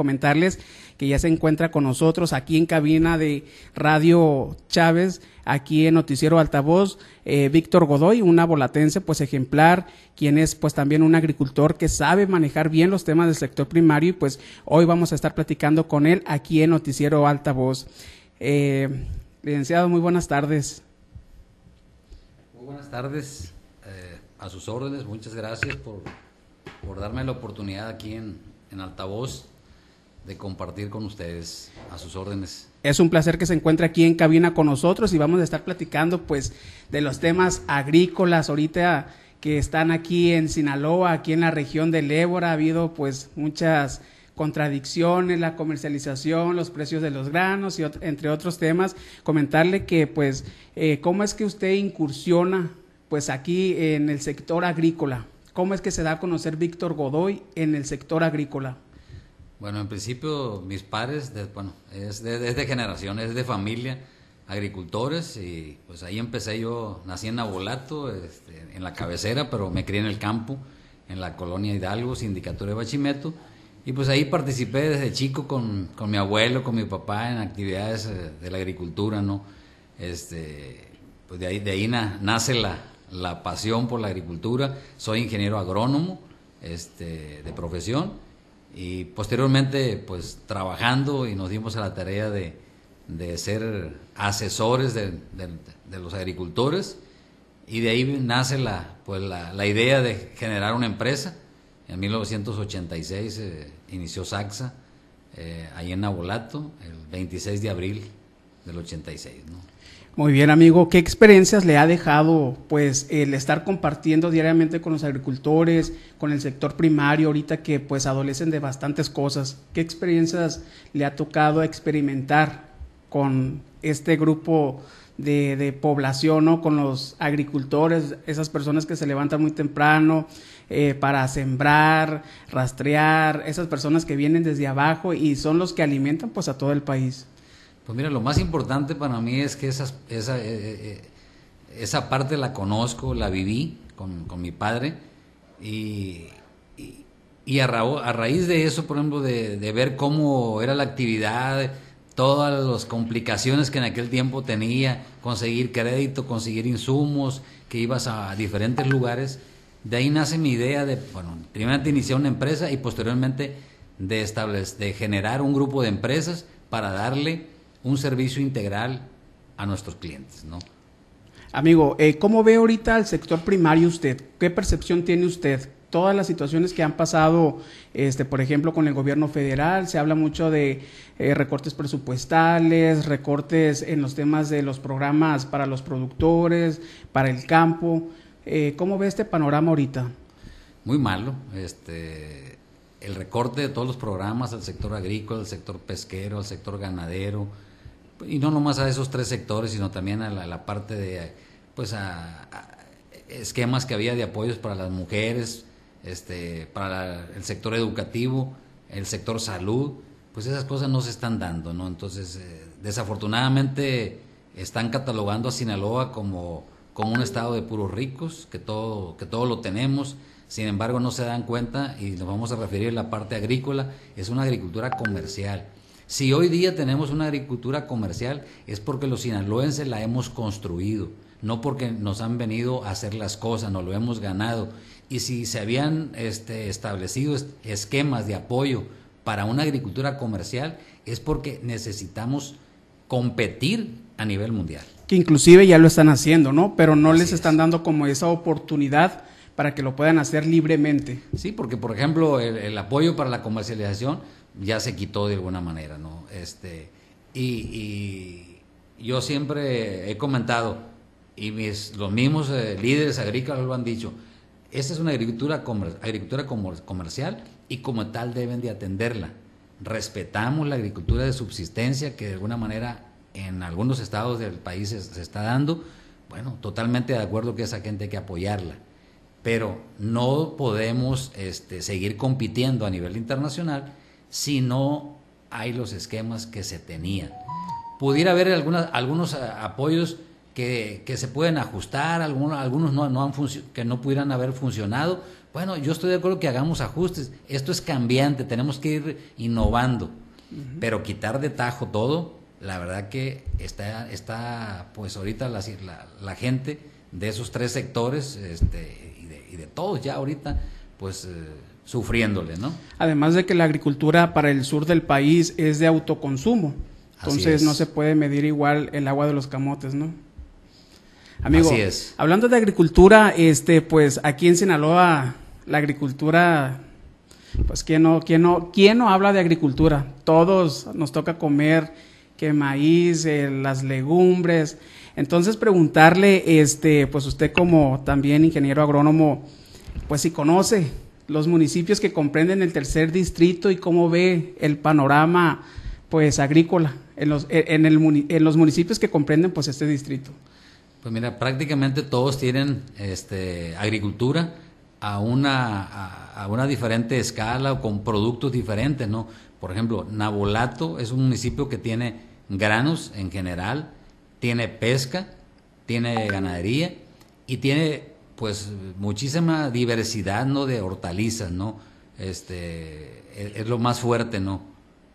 comentarles que ya se encuentra con nosotros aquí en cabina de Radio Chávez, aquí en Noticiero Altavoz, eh, Víctor Godoy, una volatense pues ejemplar, quien es pues también un agricultor que sabe manejar bien los temas del sector primario y pues hoy vamos a estar platicando con él aquí en Noticiero Altavoz. Eh, licenciado, muy buenas tardes. Muy buenas tardes, eh, a sus órdenes, muchas gracias por, por darme la oportunidad aquí en, en Altavoz de compartir con ustedes a sus órdenes. Es un placer que se encuentre aquí en cabina con nosotros y vamos a estar platicando pues de los temas agrícolas ahorita que están aquí en Sinaloa, aquí en la región del Ébora, ha habido pues muchas contradicciones, la comercialización, los precios de los granos y entre otros temas. Comentarle que pues eh, cómo es que usted incursiona pues aquí en el sector agrícola, cómo es que se da a conocer Víctor Godoy en el sector agrícola. Bueno, en principio mis padres, bueno, es de, generación, es de familia, agricultores, y pues ahí empecé yo, nací en Abolato, este, en la cabecera, pero me crié en el campo, en la colonia Hidalgo, sindicatura de Bachimeto, y pues ahí participé desde chico con, con mi abuelo, con mi papá en actividades eh, de la agricultura, ¿no? Este, pues de ahí, de ahí nace la, la pasión por la agricultura, soy ingeniero agrónomo, este, de profesión, y posteriormente pues trabajando y nos dimos a la tarea de, ser asesores de, los agricultores y de ahí nace la, pues la, idea de generar una empresa. En 1986 eh, inició Saxa, eh, ahí en Nabolato, el 26 de abril del 86. ¿no? Muy bien, amigo. ¿Qué experiencias le ha dejado, pues, el estar compartiendo diariamente con los agricultores, con el sector primario, ahorita que, pues, adolecen de bastantes cosas? ¿Qué experiencias le ha tocado experimentar con este grupo de, población, ¿no? Con los agricultores, esas personas que se levantan muy temprano eh, para sembrar, rastrear, esas personas que vienen desde abajo y son los que alimentan, pues, a todo el país. Pues mira, lo más importante para mí es que esa, esa, eh, eh, esa parte la conozco, la viví con, mi padre y, y, a, raíz de eso, por ejemplo, de, ver cómo era la actividad, todas las complicaciones que en aquel tiempo tenía, conseguir crédito, conseguir insumos, que ibas a diferentes lugares, de ahí nace mi idea de, bueno, primeramente iniciar una empresa y posteriormente de, establecer, de generar un grupo de empresas para darle un servicio integral a nuestros clientes, ¿no? Amigo, eh, ¿cómo ve ahorita el sector primario usted? ¿Qué percepción tiene usted? Todas las situaciones que han pasado, este, por ejemplo, con el gobierno federal, se habla mucho de eh, recortes presupuestales, recortes en los temas de los programas para los productores, para el campo. Eh, ¿Cómo ve este panorama ahorita? Muy malo. Este, el recorte de todos los programas al sector agrícola, al sector pesquero, al sector ganadero, y no nomás a esos tres sectores, sino también a la, parte de, pues a, esquemas que había de apoyos para las mujeres, este, para el sector educativo, el sector salud, pues esas cosas no se están dando, ¿no? Entonces, eh, desafortunadamente están catalogando a Sinaloa como, como un estado de puros ricos, que todo, que todo lo tenemos, sin embargo no se dan cuenta, y nos vamos a referir a la parte agrícola, es una agricultura comercial si hoy día tenemos una agricultura comercial es porque los sinaloenses la hemos construido, no porque nos han venido a hacer las cosas, nos lo hemos ganado. Y si se habían este, establecido esquemas de apoyo para una agricultura comercial es porque necesitamos competir a nivel mundial. Que inclusive ya lo están haciendo, ¿no? Pero no les están dando como esa oportunidad para que lo puedan hacer libremente. Sí, porque por ejemplo el apoyo para la comercialización ya se quitó de alguna manera, ¿no? Este, y, yo siempre he comentado, y los mismos eh, líderes agrícolas lo han dicho, esta es una agricultura, agricultura comercial y como tal deben de atenderla. Respetamos la agricultura de subsistencia que de alguna manera en algunos estados del país se, está dando. Bueno, totalmente de acuerdo que esa gente hay que apoyarla. Pero no podemos este, seguir compitiendo a nivel internacional si no hay los esquemas que se tenían. Pudiera haber algunos eh, apoyos que, se pueden ajustar, algunos, algunos no, no han que no pudieran haber funcionado, Bueno, yo estoy de acuerdo que hagamos ajustes. Esto es cambiante, tenemos que ir innovando. Pero quitar de tajo todo, la verdad que está, está pues ahorita la, la, gente de esos tres sectores este, y, de, y de todos ya ahorita, pues... Eh, sufriéndole, ¿no? Además de que la agricultura para el sur del país es de autoconsumo, entonces no se puede medir igual el agua de los camotes, ¿no? Amigo, Así es. hablando de agricultura, este, pues aquí en Sinaloa la agricultura, pues quién no, quién no, quién no habla de agricultura. Todos nos toca comer que maíz, eh, las legumbres. Entonces preguntarle, este, pues usted como también ingeniero agrónomo, pues si conoce los municipios que comprenden el tercer distrito y cómo ve el panorama pues agrícola en los, en, el, en los municipios que comprenden pues este distrito. Pues mira, prácticamente todos tienen este, agricultura a una, a, una diferente escala o con productos diferentes, ¿no? Por ejemplo, Nabolato es un municipio que tiene granos en general, tiene pesca, tiene ganadería y tiene pues muchísima diversidad, ¿no? De hortalizas, ¿no? Este, es, lo más fuerte, ¿no?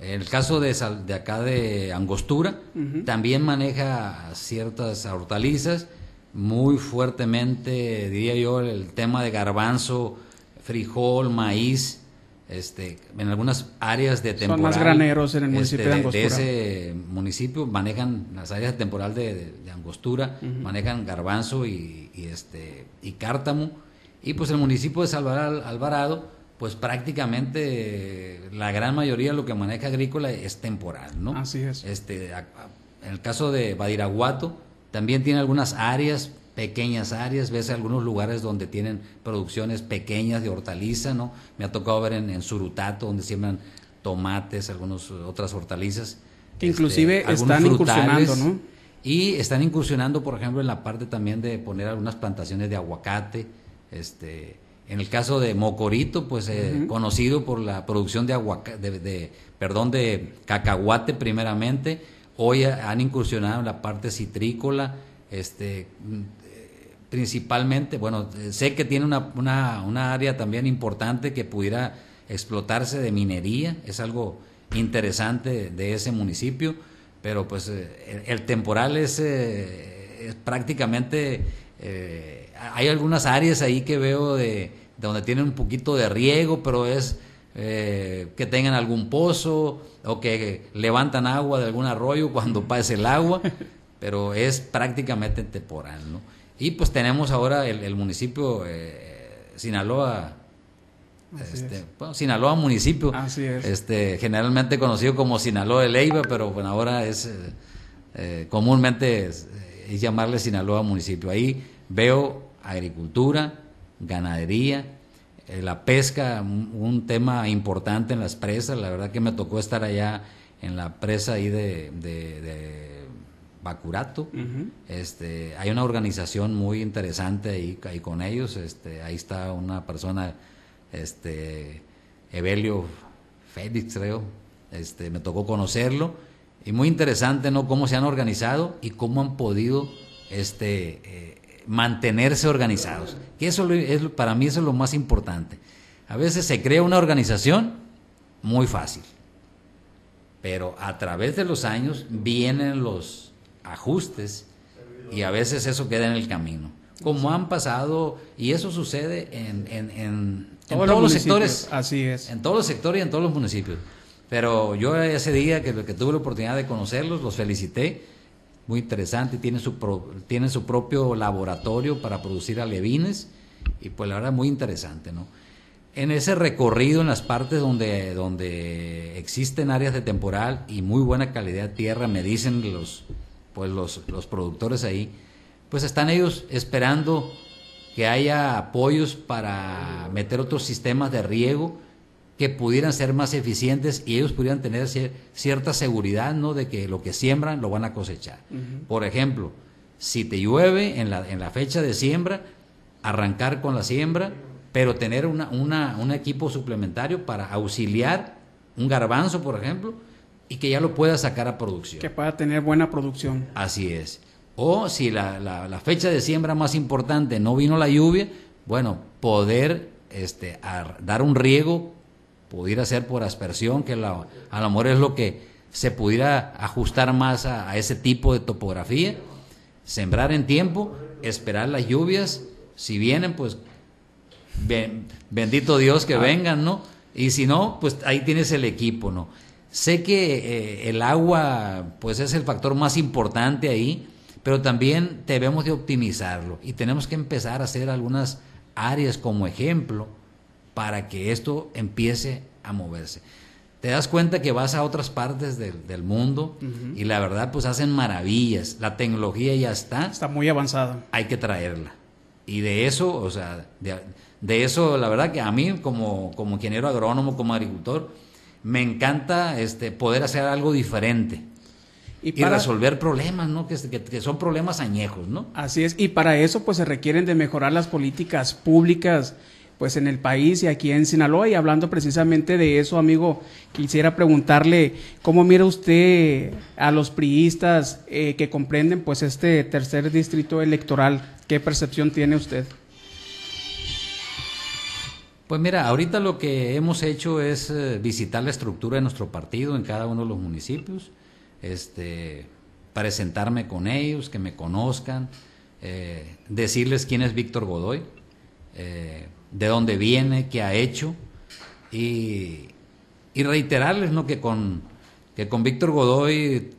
El caso de, de acá de Angostura también maneja ciertas hortalizas, muy fuertemente, diría yo, el tema de garbanzo, frijol, maíz, este, en algunas áreas de temporal. Son más graneros en el municipio este, de Angostura. De ese municipio manejan las áreas de temporal de, Angostura, manejan garbanzo y, este, y cártamo. Y pues el municipio de Salvador Alvarado, pues prácticamente la gran mayoría de lo que maneja agrícola es temporal, ¿no? Así es. Este, en el caso de Badiraguato, también tiene algunas áreas pequeñas áreas, ves algunos lugares donde tienen producciones pequeñas de hortaliza, ¿no? Me ha tocado ver en, Surutato, donde siembran tomates, algunas otras hortalizas. Que inclusive este, están incursionando, ¿no? Y están incursionando, por ejemplo, en la parte también de poner algunas plantaciones de aguacate. Este, en el caso de Mocorito, pues eh, conocido por la producción de, aguacate, de, perdón, de cacahuate primeramente, hoy han incursionado en la parte citrícola, este, principalmente, bueno, sé que tiene una, una, una, área también importante que pudiera explotarse de minería, es algo interesante de ese municipio, pero pues eh, el, temporal es, eh, prácticamente, eh, hay algunas áreas ahí que veo de, donde tienen un poquito de riego, pero es que tengan algún pozo o que levantan agua de algún arroyo cuando pase el agua, pero es prácticamente temporal, ¿no? Y pues tenemos ahora el, municipio eh, Sinaloa, este, Sinaloa municipio, este generalmente conocido como Sinaloa de Leiva, pero bueno, ahora es eh, eh, comúnmente es, llamarle Sinaloa municipio. Ahí veo agricultura, ganadería, la pesca, un, tema importante en las presas. La verdad que me tocó estar allá en la presa ahí de Bacurato. este, hay una organización muy interesante ahí, ahí, con ellos. Este, ahí está una persona, este, Evelio Félix, creo. Este, me tocó conocerlo. Y muy interesante, ¿no? Cómo se han organizado y cómo han podido este, eh, mantenerse organizados. Que eso es, para mí eso es lo más importante. A veces se crea una organización muy fácil, pero a través de los años vienen los ajustes y a veces eso queda en el camino. Como han pasado, y eso sucede en, en, todos, los, sectores. Así es. En todos los sectores y en todos los municipios. Pero yo ese día que, que tuve la oportunidad de conocerlos, los felicité. Muy interesante, tienen su, tienen su propio laboratorio para producir alevines y pues la verdad muy interesante, ¿no? En ese recorrido, en las partes donde, donde existen áreas de temporal y muy buena calidad de tierra, me dicen los, pues los, los productores ahí, pues están ellos esperando que haya apoyos para meter otros sistemas de riego que pudieran ser más eficientes y ellos pudieran tener cierta seguridad ¿no? de que lo que siembran lo van a cosechar. Por ejemplo, si te llueve en la, en la fecha de siembra, arrancar con la siembra, pero tener una, una, un equipo suplementario para auxiliar un garbanzo, por ejemplo, y que ya lo pueda sacar a producción. Que pueda tener buena producción. Así es. O si la, la, fecha de siembra más importante no vino la lluvia, bueno, poder este, dar un riego, pudiera ser por aspersión, que la, a lo mejor es lo que se pudiera ajustar más a, ese tipo de topografía, sembrar en tiempo, esperar las lluvias, si vienen, pues bendito Dios que ah. vengan, ¿no? Y si no, pues ahí tienes el equipo, ¿no? Sé que eh, el agua, pues es el factor más importante ahí, pero también debemos de optimizarlo y tenemos que empezar a hacer algunas áreas como ejemplo para que esto empiece a moverse. Te das cuenta que vas a otras partes del, mundo y la verdad pues hacen maravillas. La tecnología ya está. Está muy avanzada. Hay que traerla. Y de eso, o sea, de, eso la verdad que a mí como, como ingeniero agrónomo, como agricultor, me encanta este, poder hacer algo diferente y, resolver problemas, ¿no? Que, que, son problemas añejos, ¿no? Así es, y para eso pues se requieren de mejorar las políticas públicas pues en el país y aquí en Sinaloa y hablando precisamente de eso, amigo, quisiera preguntarle cómo mira usted a los priistas eh, que comprenden pues este tercer distrito electoral, ¿qué percepción tiene usted? Pues mira, ahorita lo que hemos hecho es eh, visitar la estructura de nuestro partido en cada uno de los municipios este, presentarme con ellos, que me conozcan, eh, decirles quién es Víctor Godoy, eh, de dónde viene, qué ha hecho y, reiterarles ¿no? que con que con Víctor Godoy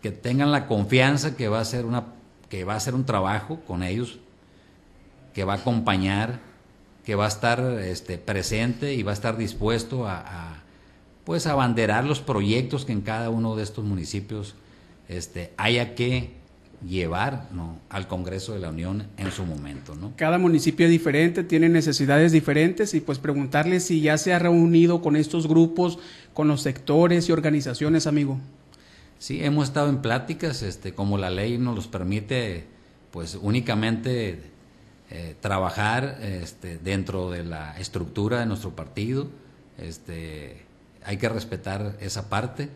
que tengan la confianza que va a ser una que va a hacer un trabajo con ellos que va a acompañar que va a estar este, presente y va a estar dispuesto a pues abanderar los proyectos que en cada uno de estos municipios este, haya que llevar ¿no? al Congreso de la Unión en su momento. ¿no? Cada municipio es diferente, tiene necesidades diferentes y pues preguntarle si ya se ha reunido con estos grupos, con los sectores y organizaciones, amigo. Sí, hemos estado en pláticas, este, como la ley nos los permite, pues únicamente eh, trabajar este, dentro de la estructura de nuestro partido, este, hay que respetar esa parte.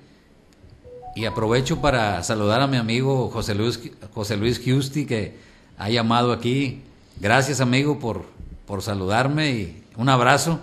Y aprovecho para saludar a mi amigo José Luis, José Luis Giusti, que ha llamado aquí. Gracias, amigo, por, por saludarme y un abrazo.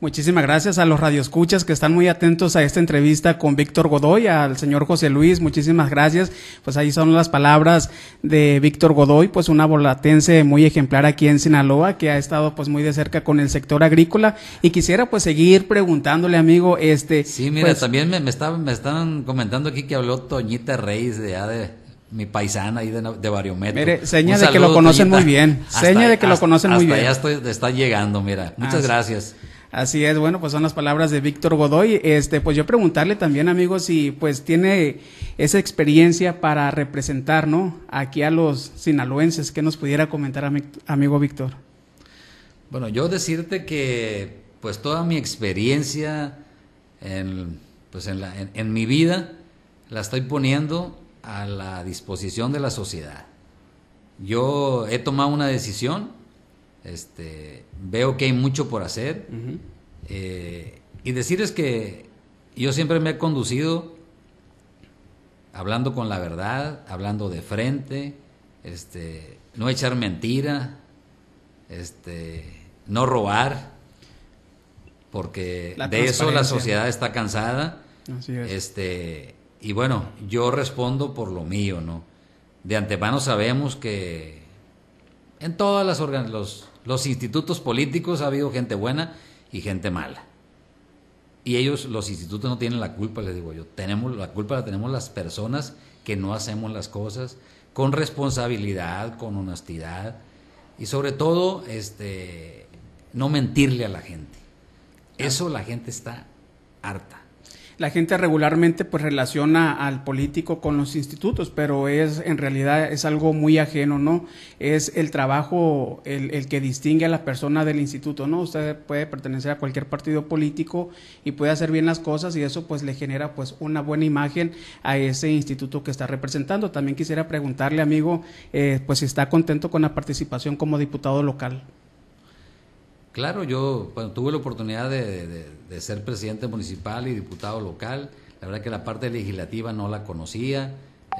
Muchísimas gracias a los radioescuchas que están muy atentos a esta entrevista con Víctor Godoy, al señor José Luis, muchísimas gracias. Pues ahí son las palabras de Víctor Godoy, pues una volatense muy ejemplar aquí en Sinaloa, que ha estado pues muy de cerca con el sector agrícola y quisiera pues seguir preguntándole, amigo, este... Sí, mira, pues también me, me, me están comentando aquí que habló Toñita Reyes de, de mi paisana ahí de, de Bariometro. Mire, seña de que lo conocen muy bien. seña de que lo conocen muy bien. ya estoy, está llegando, mira. Muchas gracias. Así es, bueno, pues son las palabras de Víctor Godoy. Este, pues yo preguntarle también, amigos, si pues tiene esa experiencia para representar, ¿no? Aquí a los sinaloenses, ¿qué nos pudiera comentar, amigo Víctor? Bueno, yo decirte que pues toda mi experiencia en, pues en, la, en mi vida la estoy poniendo a la disposición de la sociedad. Yo he tomado una decisión este, veo que hay mucho por hacer. Eh, y decirles que yo siempre me he conducido hablando con la verdad, hablando de frente, este, no echar mentira, este, no robar, porque de eso la sociedad está cansada. Este, y bueno, yo respondo por lo mío, ¿no? De antemano sabemos que en todas las los, los institutos políticos ha habido gente buena y gente mala. Y ellos, los institutos no tienen la culpa, les digo yo. Tenemos la culpa la tenemos las personas que no hacemos las cosas con responsabilidad, con honestidad y sobre todo este no mentirle a la gente. Eso la gente está harta la gente regularmente pues relaciona al político con los institutos, pero es en realidad es algo muy ajeno, ¿no? Es el trabajo el, que distingue a la persona del instituto, ¿no? Usted puede pertenecer a cualquier partido político y puede hacer bien las cosas y eso pues le genera pues una buena imagen a ese instituto que está representando. También quisiera preguntarle, amigo, eh, pues si está contento con la participación como diputado local. Claro, yo tuve la oportunidad de, ser presidente municipal y diputado local. La verdad que la parte legislativa no la conocía.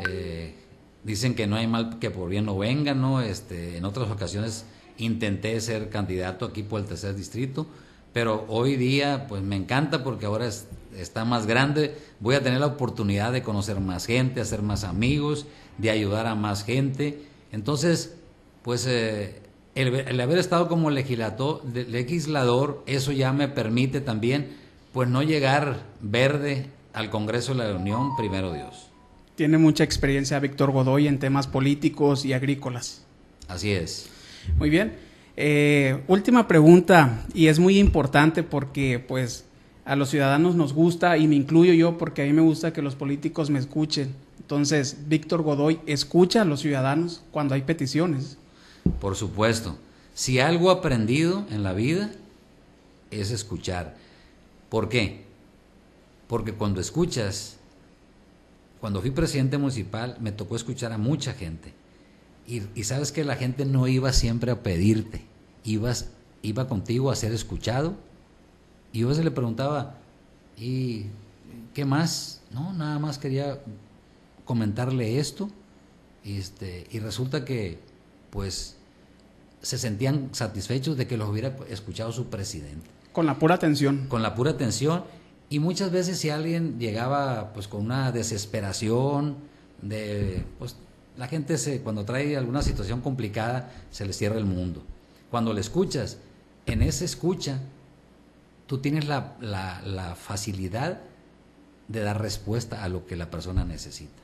Eh, dicen que no hay mal que por bien no venga, ¿no? Este, en otras ocasiones intenté ser candidato aquí por el tercer distrito, pero hoy día pues me encanta porque ahora está más grande, voy a tener la oportunidad de conocer más gente, hacer más amigos, de ayudar a más gente. Entonces, pues eh, el, haber estado como legislador, legislador, eso ya me permite también pues no llegar verde al Congreso de la Unión, primero Dios. Tiene mucha experiencia Víctor Godoy en temas políticos y agrícolas. Así es. Muy bien. Eh, última pregunta, y es muy importante porque pues a los ciudadanos nos gusta, y me incluyo yo porque a mí me gusta que los políticos me escuchen. Entonces, Víctor Godoy, ¿escucha a los ciudadanos cuando hay peticiones? Por supuesto. Si algo aprendido en la vida es escuchar. ¿Por qué? Porque cuando escuchas, cuando fui presidente municipal, me tocó escuchar a mucha gente. Y, sabes que la gente no iba siempre a pedirte, ibas, iba contigo a ser escuchado. Y yo se le preguntaba, ¿y qué más? No, nada más quería comentarle esto. Este, y resulta que, pues, se sentían satisfechos de que los hubiera escuchado su presidente. Con la pura atención. Con la pura atención. Y muchas veces si alguien llegaba pues con una desesperación de pues la gente se cuando trae alguna situación complicada se le cierra el mundo. Cuando le escuchas, en esa escucha tú tienes la, la facilidad de dar respuesta a lo que la persona necesita.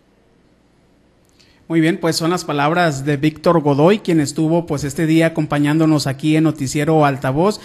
Muy bien, pues son las palabras de Víctor Godoy, quien estuvo pues este día acompañándonos aquí en Noticiero Altavoz.